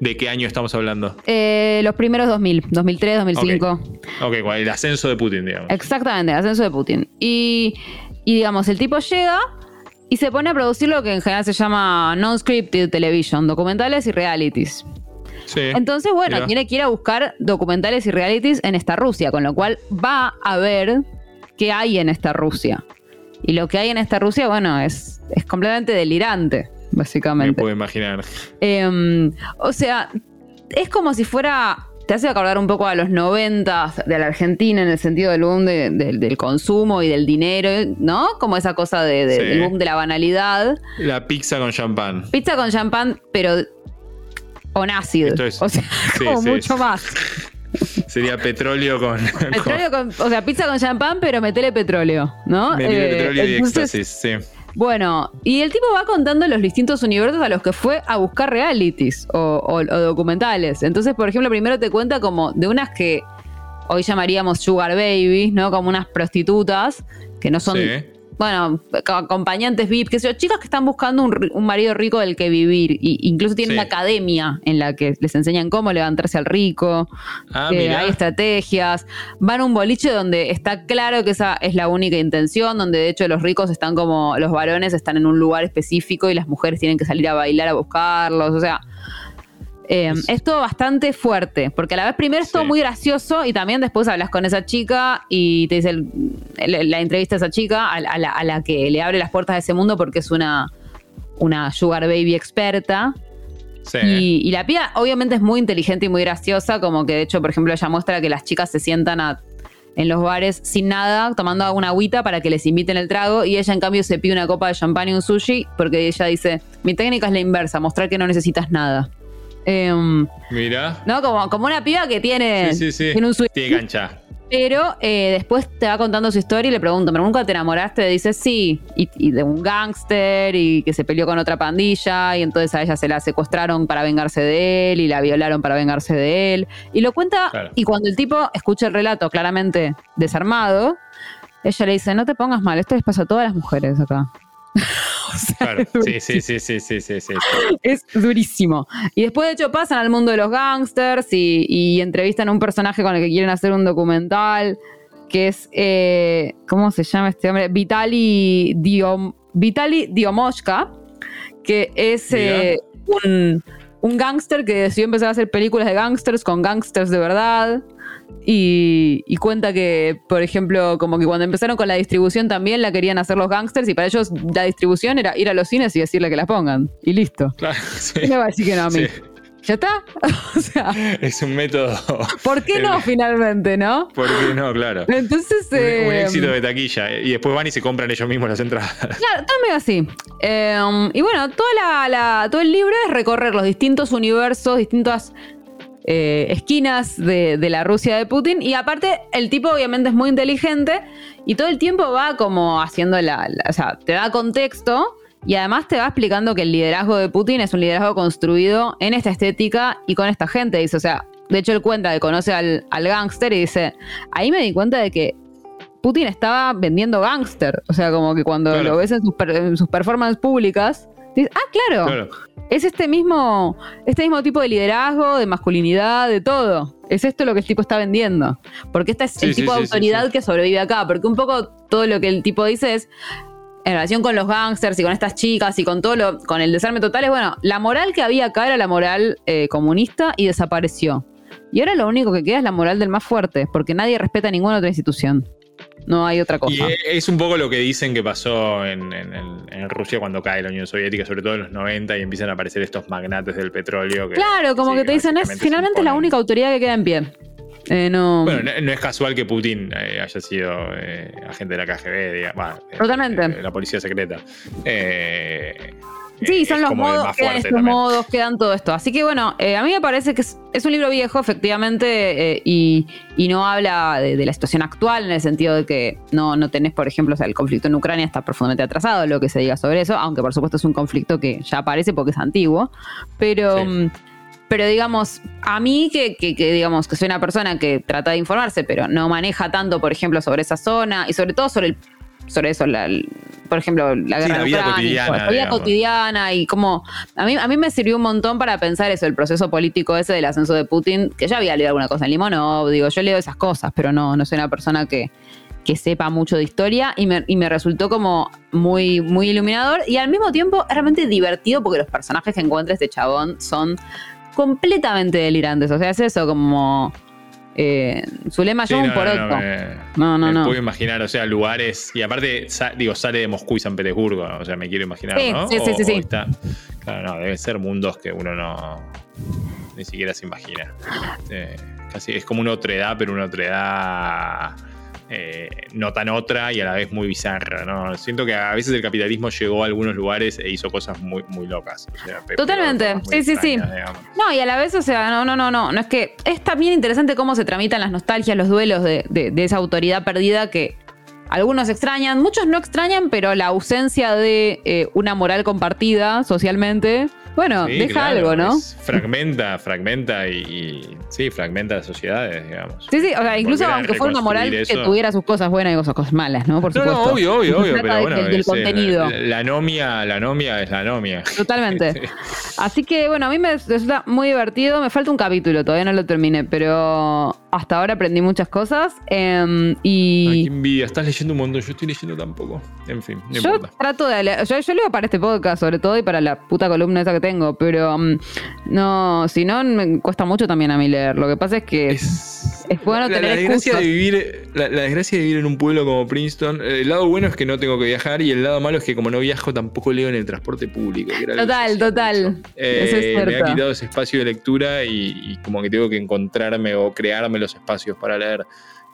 S3: ¿De qué año estamos hablando?
S2: Eh, los primeros 2000, 2003, 2005.
S3: Ok, el ascenso de Putin, digamos.
S2: Exactamente, el ascenso de Putin. Y, y digamos, el tipo llega y se pone a producir lo que en general se llama non-scripted television, documentales y realities. Entonces, bueno, tiene que ir a buscar documentales y realities en esta Rusia, con lo cual va a ver qué hay en esta Rusia. Y lo que hay en esta Rusia, bueno, es, es completamente delirante, básicamente.
S3: Me puedo imaginar.
S2: Em, o sea, es como si fuera. Te hace acordar un poco a los 90 de la Argentina en el sentido del boom del consumo y del dinero, ¿no? Como esa cosa de, del boom de la banalidad.
S3: La pizza con champán.
S2: Pizza con champán, pero con ácido. o sea, como mucho más.
S3: Sería petróleo con,
S2: Petróleo con, O sea, pizza con champán, pero metele petróleo, ¿no?
S3: Metele eh, petróleo y éxtasis, sí.
S2: Bueno, y el tipo va contando los distintos universos a los que fue a buscar realities o, documentales. Entonces, por ejemplo, primero te cuenta como de unas que hoy llamaríamos sugar babies, ¿no? Como unas prostitutas que no son
S3: Sí.
S2: Bueno, co- acompañantes VIP, que sé yo, chicas que están buscando un, un marido rico del que vivir. Y incluso tienen
S3: Sí.
S2: una academia en la que les enseñan cómo levantarse al rico.
S3: Ah, mirá.
S2: hay estrategias. Van a un boliche donde está claro que esa es la única intención, donde de hecho los ricos están como, los varones están en un lugar específico y las mujeres tienen que salir a bailar a buscarlos. O sea. Eh,
S3: Es-
S2: es todo bastante fuerte, porque a la vez primero es todo
S3: Sí.
S2: muy gracioso y también después hablas con esa chica y te dice el- el- la entrevista a esa chica, a, a la, a la que le abre las puertas de ese mundo porque es una, una sugar baby experta.
S3: Sí.
S2: Y, y la piba obviamente es muy inteligente y muy graciosa, como que de hecho, por ejemplo, ella muestra que las chicas se sientan a- en los bares sin nada, tomando alguna agüita para que les inviten el trago y ella en cambio se pide una copa de champán y un sushi porque ella dice, mi técnica es la inversa, mostrar que no necesitas nada. Em,
S3: Mira.
S2: ¿No? Como, como una piba que tiene,
S3: Sí, sí, sí.
S2: tiene un swing.
S3: Tiene cancha.
S2: Pero eh, después te va contando su historia y le pregunto, ¿pero nunca te enamoraste? Dice sí, y, y de un gángster y que se peleó con otra pandilla y entonces a ella se la secuestraron para vengarse de él y la violaron para vengarse de él. Y lo cuenta
S3: Claro.
S2: y cuando el tipo escucha el relato claramente desarmado, ella le dice, no te pongas mal, esto les pasa a todas las mujeres acá. Sea,
S3: Claro.
S2: es
S3: Sí, sí, sí, sí, sí, sí, sí.
S2: es durísimo. Y después, de hecho, pasan al mundo de los gangsters y, y entrevistan a un personaje con el que quieren hacer un documental, que es, eh, ¿cómo se llama este hombre? Vitali, Diom, Vitali Diomoshka, que es eh, un, un gángster que decidió empezar a hacer películas de gángsters con gángsters de verdad. Y, y cuenta que, por ejemplo, como que cuando empezaron con la distribución también la querían hacer los gángsters y para ellos la distribución era ir a los cines y decirle que la pongan. Y listo.
S3: Claro, sí.
S2: ¿Qué le va a decir que no a mí?
S3: Sí.
S2: ¿Ya está? o sea,
S3: Es un método.
S2: ¿por qué no
S3: El-
S2: finalmente, no?
S3: ¿Por qué no? Claro.
S2: Entonces.
S3: Un, un
S2: eh,
S3: éxito de taquilla. Y después van y se compran ellos mismos las entradas.
S2: Claro, medio así. Eh, y bueno, toda la, la- todo el libro es recorrer los distintos universos, distintas eh, esquinas de, de la Rusia de Putin. Y aparte, el tipo obviamente es muy inteligente y todo el tiempo va como haciendo la. la- o sea, te da contexto. Y además te va explicando que el liderazgo de Putin es un liderazgo construido en esta estética y con esta gente. Dice, o sea, de hecho él cuenta que conoce al, al gángster y dice, ahí me di cuenta de que Putin estaba vendiendo gángster. O sea, como que cuando
S3: Claro.
S2: lo ves en sus, en sus performances públicas, dices, ah, claro,
S3: Claro.
S2: es este mismo, este mismo tipo de liderazgo, de masculinidad, de todo. Es esto lo que el tipo está vendiendo. Porque este es
S3: Sí,
S2: el tipo de
S3: sí,
S2: autoridad
S3: sí.
S2: que sobrevive acá. Porque un poco todo lo que el tipo dice es. En relación con los gángsters y con estas chicas y con todo lo, con el desarme total, es bueno, la moral que había acá era la moral eh, comunista y desapareció. Y ahora lo único que queda es la moral del más fuerte, porque nadie respeta ninguna otra institución. No hay otra cosa.
S3: Y es un poco lo que dicen que pasó en, en- en- en Rusia cuando cae la Unión Soviética, sobre todo en los 90, y empiezan a aparecer estos magnates del petróleo. Que,
S2: Claro, como
S3: sí,
S2: que te dicen, es, finalmente es la única autoridad que queda en pie. Eh, no,
S3: Bueno, no, no es casual que Putin eh, haya sido eh, agente de la KGB, diga- bah, eh,
S2: Totalmente.
S3: la policía secreta. Eh,
S2: Sí, son los modos, quedan estos
S3: también.
S2: modos, quedan todo esto. Así que bueno, a mí me parece que es, es un libro viejo, efectivamente, y, y no habla de, de la situación actual en el sentido de que no, no tenés, por ejemplo, o sea, el conflicto en Ucrania está profundamente atrasado, lo que se diga sobre eso, aunque por supuesto es un conflicto que ya aparece porque es antiguo, pero...
S3: Sí.
S2: Pero digamos, a mí que, que- que, digamos que soy una persona que trata de informarse, pero no maneja tanto, por ejemplo, sobre esa zona y sobre todo sobre el, sobre eso, la- el- por ejemplo, la
S3: Sí,
S2: guerra
S3: la
S2: de
S3: vida
S2: Ucrania,
S3: cotidiana,
S2: la vida
S3: digamos.
S2: cotidiana y como a mí, a mí me sirvió un montón para pensar eso, el proceso político ese del ascenso de Putin, que ya había leído alguna cosa en Limonov, digo, yo leo esas cosas, pero no, no soy una persona que, que sepa mucho de historia y me, y me resultó como muy, muy iluminador y al mismo tiempo realmente divertido porque los personajes que encuentra este chabón son completamente delirantes, o sea, es eso como... Eh, su lema
S3: Sí,
S2: yo un
S3: no,
S2: poroto.
S3: no, me-
S2: No, no,
S3: me
S2: no.
S3: puedo imaginar, o sea, lugares. Y aparte, sa- digo, sale de Moscú y San Petersburgo, o sea, me quiero imaginar,
S2: Sí,
S3: ¿no?
S2: sí, sí,
S3: O-
S2: sí,
S3: o
S2: sí.
S3: está- claro, no, deben ser mundos que uno no. ni siquiera se imagina. Eh, casi es como una otra edad, pero una otra edad. Eh, no tan otra y a la vez muy bizarra, ¿no? Siento que a veces el capitalismo llegó a algunos lugares e hizo cosas muy, muy locas. o sea, pe-
S2: Totalmente,
S3: muy
S2: sí, sí, sí.
S3: digamos.
S2: No, y a la vez, o sea, no, no, no, no. No es que es también interesante cómo se tramitan las nostalgias, los duelos de, de- de esa autoridad perdida que algunos extrañan, muchos no extrañan, pero la ausencia de eh, una moral compartida socialmente Bueno,
S3: Sí,
S2: deja
S3: claro,
S2: algo, ¿no?
S3: es- fragmenta, fragmenta y, y- sí, fragmenta las sociedades, digamos.
S2: Sí, sí, o sea, incluso
S3: Volver
S2: aunque fuera una moral que
S3: eso.
S2: tuviera sus cosas buenas y cosas, cosas malas, ¿no? Por
S3: No,
S2: supuesto.
S3: no, obvio, obvio, obvio,
S2: trata
S3: pero bueno,
S2: del, del
S3: eh,
S2: contenido.
S3: La, la anomia, la anomia es la anomia.
S2: Totalmente. Así que, bueno, a mí me resulta muy divertido. Me falta un capítulo, todavía no lo terminé, pero hasta ahora aprendí muchas cosas.
S3: Ay,
S2: y
S3: qué envidia, estás leyendo un montón, yo estoy leyendo tampoco. En fin, no
S2: yo
S3: importa.
S2: trato de. Yo, yo leo para este podcast, sobre todo, y para la puta columna esa que tengo, pero mm, no, si no, me cuesta mucho también a mí leer. Lo que pasa es que.
S3: Es,
S2: es bueno
S3: la,
S2: tener
S3: la desgracia
S2: excusas.
S3: de vivir la, la desgracia de vivir en un pueblo como Princeton eh, el lado bueno es que no tengo que viajar y el lado malo es que como no viajo tampoco leo en el transporte público
S2: Total, total.
S3: mucho.
S2: Eso es
S3: Eh, me ha quitado ese espacio de lectura y, y como que tengo que encontrarme o crearme los espacios para leer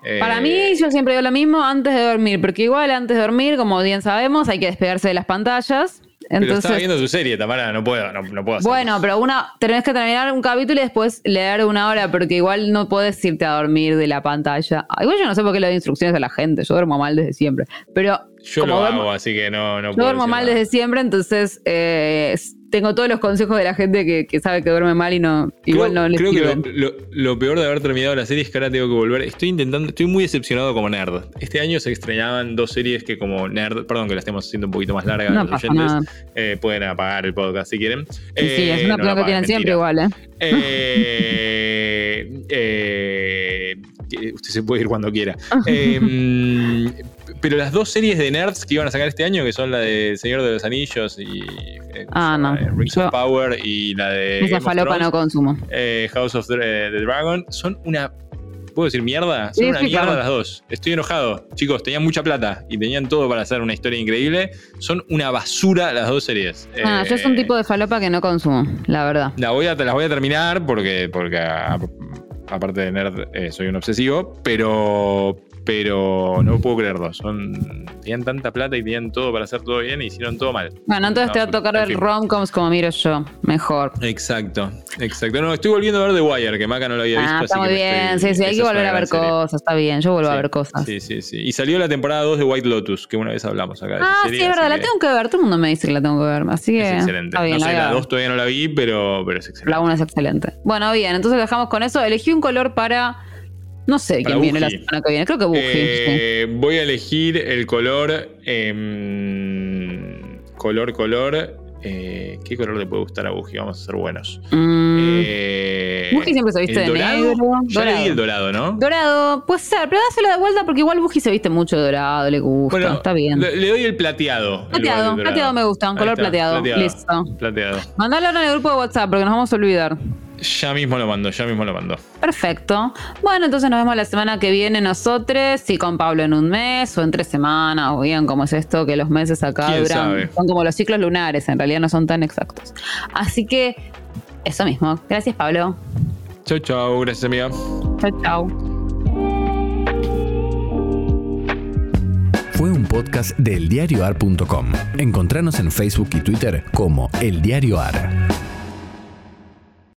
S3: Eh,
S2: Para mí, yo siempre digo lo mismo antes de dormir, porque igual antes de dormir, como bien sabemos, hay que despegarse de las pantallas.
S3: Pero estaba viendo tu serie Tamara no puedo no, no puedo hacer
S2: bueno, pero una tenés que terminar un capítulo y después leer una hora, porque igual no puedes irte a dormir de la pantalla. Ah, Igual yo no sé por qué le doy instrucciones a la gente, yo duermo mal desde siempre. Pero
S3: yo
S2: como
S3: lo
S2: duermo-
S3: hago así que no no puedo
S2: duermo mal
S3: nada.
S2: desde siempre, entonces eh, tengo todos los consejos de la gente que, que sabe que duerme mal y no igual
S3: creo,
S2: no les
S3: creo que lo, lo- lo peor de haber terminado la serie es que ahora tengo que volver. Estoy intentando, estoy muy decepcionado como nerd. Este año se extrañaban dos series que como nerd, perdón que la estemos haciendo un poquito más larga
S2: No
S3: los oyentes, eh, pueden apagar el podcast si quieren.
S2: Sí, sí,
S3: Eh,
S2: es una
S3: no
S2: que tienen siempre igual, ¿eh?
S3: Eh, eh, usted se puede ir cuando quiera. Eh, pero las dos series de nerds que iban a sacar este año, que son la de Señor de los Anillos y eh, ¿cómo
S2: Ah, no.
S3: Eh, Rings of Power y la de
S2: Esa
S3: Game of
S2: falopa
S3: Thrones,
S2: no consumo.
S3: eh, House of the, the Dragon, son una. ¿Puedo decir mierda? Son
S2: Sí,
S3: una
S2: sí,
S3: mierda
S2: claro.
S3: las dos. Estoy enojado. Chicos, tenían mucha plata y tenían todo para hacer una historia increíble. Son una basura las dos series.
S2: Ah, yo
S3: Eh,
S2: es un tipo de falopa que no consumo, la verdad.
S3: la voy a, las voy a terminar porque, porque a- aparte de nerd eh, soy un obsesivo, pero, pero no puedo creerlo. Son, tenían tanta plata y tenían todo para hacer todo bien y hicieron todo mal.
S2: Bueno, entonces
S3: No,
S2: te va a tocar ver romcoms como miro yo, mejor.
S3: Exacto, exacto. No, estoy volviendo a ver The Wire, que Maca no lo había visto.
S2: Ah,
S3: así
S2: está muy
S3: que
S2: bien,
S3: estoy-
S2: sí, sí, hay que volver a ver
S3: serie.
S2: cosas, está bien, yo vuelvo a ver cosas.
S3: Sí, sí, sí. Y salió la temporada 2 de White Lotus, que una vez hablamos acá de
S2: Ah,
S3: serie,
S2: sí, es verdad, la tengo que ver, todo el mundo me dice que la tengo que ver, así que
S3: Es excelente.
S2: bien,
S3: no
S2: la
S3: sé, la
S2: ver.
S3: 2 todavía no la vi, pero, pero es excelente.
S2: La 1 es excelente. Bueno, bien, entonces dejamos con eso. Elegí un color para. No sé
S3: Para
S2: quién viene la
S3: Buji.
S2: semana que viene. Creo que Buji.
S3: Eh, Voy a elegir el color. em, color, color. eh, ¿Qué color le puede gustar a Buji? Vamos a ser buenos.
S2: Mm,
S3: Eh,
S2: Buji siempre se viste
S3: ¿el
S2: de
S3: dorado?
S2: negro.
S3: Ya
S2: Dorado.
S3: leí el dorado, ¿no?
S2: Dorado, puede ser, pero dáselo de vuelta porque igual Buji se viste mucho de dorado, le gusta.
S3: Bueno,
S2: está bien.
S3: Le, le doy el plateado. en lugar
S2: Plateado,
S3: dorado.
S2: plateado me gusta, un
S3: Ahí
S2: color
S3: está,
S2: plateado. Listo.
S3: Plateado.
S2: Mandalo en el grupo de WhatsApp porque nos vamos a olvidar.
S3: Ya mismo lo mando, ya mismo lo mando.
S2: Perfecto. Bueno, entonces nos vemos la semana que viene nosotros, si con Pablo en un mes o en tres semanas, o bien cómo es esto, que los meses acá
S3: ¿Quién
S2: duran,
S3: sabe?
S2: son como los ciclos lunares, en realidad no son tan exactos. Así que eso mismo. Gracias Pablo.
S3: Chau, chau. Gracias, amiga.
S2: Chao, chao.
S1: Fue un podcast de eldiarioar.com. Encontranos en Facebook y Twitter como El Diario Ar.